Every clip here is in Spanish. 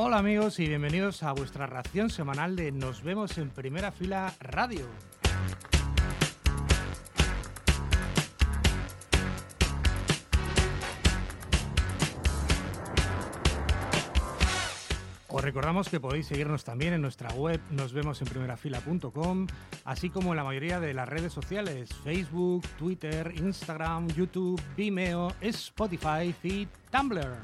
Hola amigos y bienvenidos a vuestra ración semanal de Nos vemos en primera fila radio. Recordamos que podéis seguirnos también en nuestra web nosvemosenprimerafila.com, así como en la mayoría de las redes sociales, Facebook, Twitter, Instagram, YouTube, Vimeo, Spotify y Tumblr.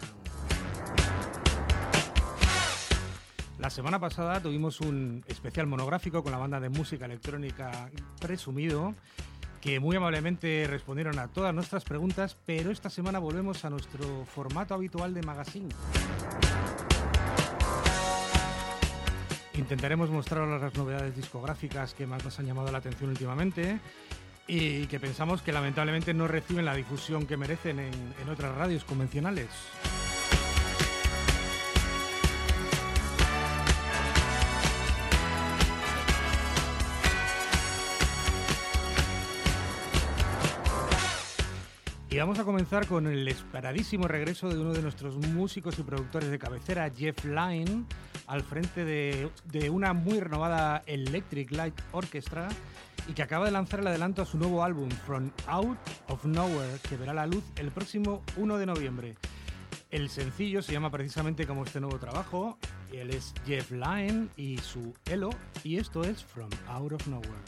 La semana pasada tuvimos un especial monográfico con la banda de música electrónica Presumido, que muy amablemente respondieron a todas nuestras preguntas, pero esta semana volvemos a nuestro formato habitual de magazine. Intentaremos mostraros las novedades discográficas que más nos han llamado la atención últimamente y que pensamos que lamentablemente no reciben la difusión que merecen en, otras radios convencionales. Y vamos a comenzar con el esperadísimo regreso de uno de nuestros músicos y productores de cabecera, Jeff Lynne, al frente de, de, una muy renovada Electric Light Orchestra y que acaba de lanzar el adelanto a su nuevo álbum, From Out of Nowhere, que verá la luz el próximo 1 de noviembre. El sencillo se llama precisamente como este nuevo trabajo, él es Jeff Lynne y su Elo, y esto es From Out of Nowhere.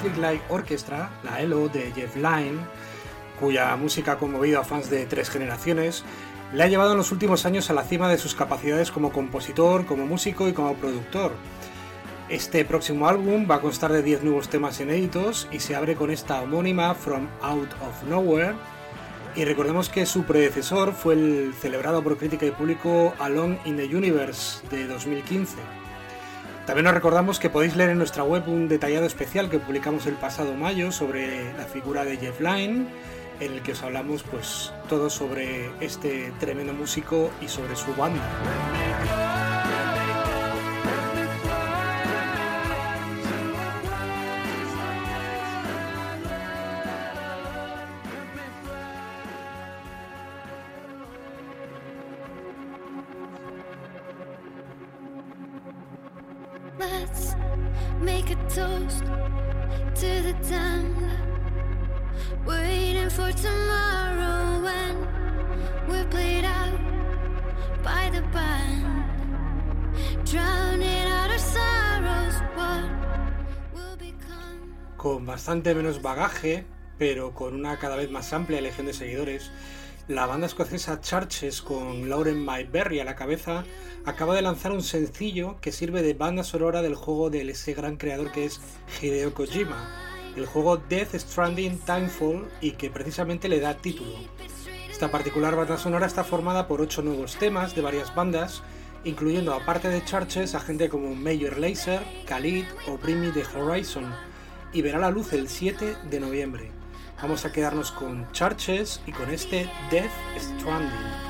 Electric Light Orchestra, la ELO de Jeff Lynne, cuya música ha conmovido a fans de tres generaciones, le ha llevado en los últimos años a la cima de sus capacidades como compositor, como músico y como productor. Este próximo álbum va a constar de 10 nuevos temas inéditos y se abre con esta homónima From Out of Nowhere. Y recordemos que su predecesor fue el celebrado por crítica y público Alone in the Universe de 2015. También os recordamos que podéis leer en nuestra web un detallado especial que publicamos el pasado mayo sobre la figura de Jeff Lynne, en el que os hablamos pues todo sobre este tremendo músico y sobre su banda. Con bastante menos bagaje, pero con una cada vez más amplia legión de seguidores, la banda escocesa Churches con Lauren Mayberry a la cabeza acaba de lanzar un sencillo que sirve de banda sonora del juego de ese gran creador que es Hideo Kojima, el juego Death Stranding Timefall y que precisamente le da título. Esta particular banda sonora está formada por ocho nuevos temas de varias bandas, incluyendo aparte de Churches a gente como Major Lazer, Khalid o Bring Me The Horizon, y verá la luz el 7 de noviembre. Vamos a quedarnos con Churches y con este Death Stranding.